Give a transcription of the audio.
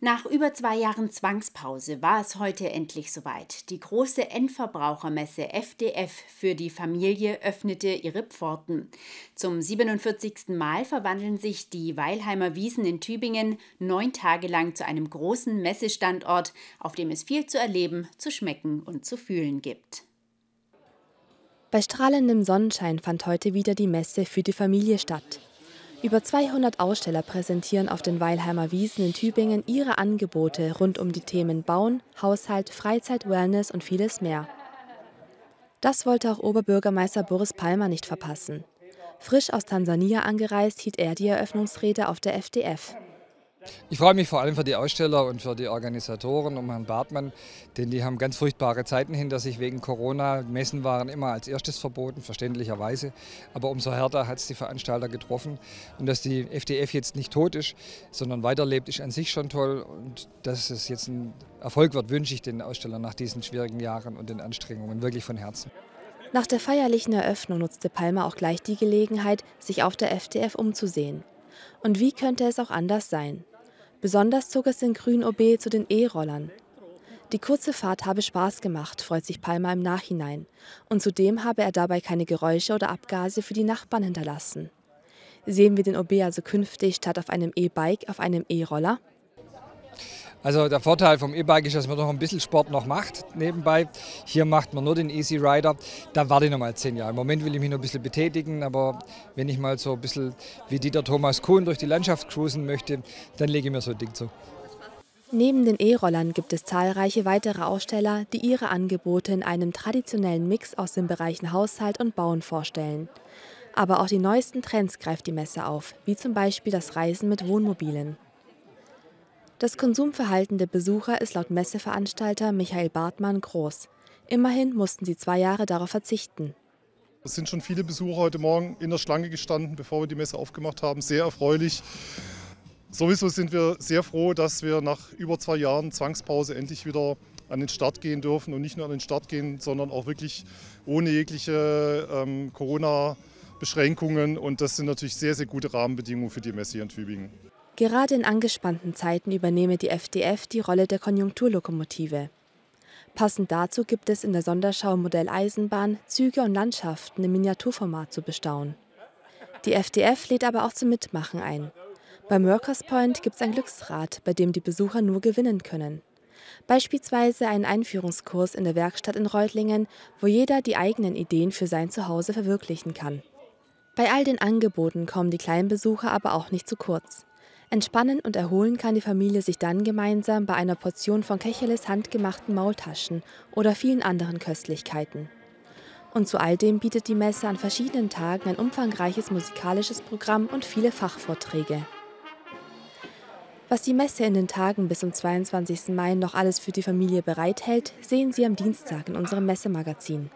Nach über zwei Jahren Zwangspause war es heute endlich soweit. Die große Endverbrauchermesse FDF für die Familie öffnete ihre Pforten. Zum 47. Mal verwandeln sich die Weilheimer Wiesen in Tübingen neun Tage lang zu einem großen Messestandort, auf dem es viel zu erleben, zu schmecken und zu fühlen gibt. Bei strahlendem Sonnenschein fand heute wieder die Messe für die Familie statt. Über 200 Aussteller präsentieren auf den Weilheimer Wiesen in Tübingen ihre Angebote rund um die Themen Bauen, Haushalt, Freizeit, Wellness und vieles mehr. Das wollte auch Oberbürgermeister Boris Palmer nicht verpassen. Frisch aus Tansania angereist hielt er die Eröffnungsrede auf der FDF. Ich freue mich vor allem für die Aussteller und für die Organisatoren um Herrn Bartmann, denn die haben ganz furchtbare Zeiten hinter sich wegen Corona. Messen waren immer als erstes verboten, verständlicherweise. Aber umso härter hat es die Veranstalter getroffen. Und dass die FDF jetzt nicht tot ist, sondern weiterlebt, ist an sich schon toll. Und dass es jetzt ein Erfolg wird, wünsche ich den Ausstellern nach diesen schwierigen Jahren und den Anstrengungen wirklich von Herzen. Nach der feierlichen Eröffnung nutzte Palmer auch gleich die Gelegenheit, sich auf der FDF umzusehen. Und wie könnte es auch anders sein? Besonders zog es den grünen OB zu den E-Rollern. Die kurze Fahrt habe Spaß gemacht, freut sich Palmer im Nachhinein. Und zudem habe er dabei keine Geräusche oder Abgase für die Nachbarn hinterlassen. Sehen wir den OB also künftig statt auf einem E-Bike auf einem E-Roller? Also der Vorteil vom E-Bike ist, dass man noch ein bisschen Sport noch macht nebenbei. Hier macht man nur den Easy Rider. Da warte ich noch mal zehn Jahre. Im Moment will ich mich noch ein bisschen betätigen, aber wenn ich mal so ein bisschen wie Dieter Thomas Kuhn durch die Landschaft cruisen möchte, dann lege ich mir so ein Ding zu. Neben den E-Rollern gibt es zahlreiche weitere Aussteller, die ihre Angebote in einem traditionellen Mix aus den Bereichen Haushalt und Bauen vorstellen. Aber auch die neuesten Trends greift die Messe auf, wie zum Beispiel das Reisen mit Wohnmobilen. Das Konsumverhalten der Besucher ist laut Messeveranstalter Michael Bartmann groß. Immerhin mussten sie zwei Jahre darauf verzichten. Es sind schon viele Besucher heute Morgen in der Schlange gestanden, bevor wir die Messe aufgemacht haben. Sehr erfreulich. Sowieso sind wir sehr froh, dass wir nach über zwei Jahren Zwangspause endlich wieder an den Start gehen dürfen und nicht nur an den Start gehen, sondern auch wirklich ohne jegliche ähm, Corona-Beschränkungen. Und das sind natürlich sehr, sehr gute Rahmenbedingungen für die Messe hier in Tübingen. Gerade in angespannten Zeiten übernehme die FDF die Rolle der Konjunkturlokomotive. Passend dazu gibt es in der Sonderschau Modell Eisenbahn Züge und Landschaften im Miniaturformat zu bestaunen. Die FDF lädt aber auch zum Mitmachen ein. Beim Workers Point gibt es ein Glücksrad, bei dem die Besucher nur gewinnen können. Beispielsweise einen Einführungskurs in der Werkstatt in Reutlingen, wo jeder die eigenen Ideen für sein Zuhause verwirklichen kann. Bei all den Angeboten kommen die kleinen Besucher aber auch nicht zu kurz. Entspannen und erholen kann die Familie sich dann gemeinsam bei einer Portion von Kecheles handgemachten Maultaschen oder vielen anderen Köstlichkeiten. Und zu all dem bietet die Messe an verschiedenen Tagen ein umfangreiches musikalisches Programm und viele Fachvorträge. Was die Messe in den Tagen bis zum 22. Mai noch alles für die Familie bereithält, sehen Sie am Dienstag in unserem Messemagazin.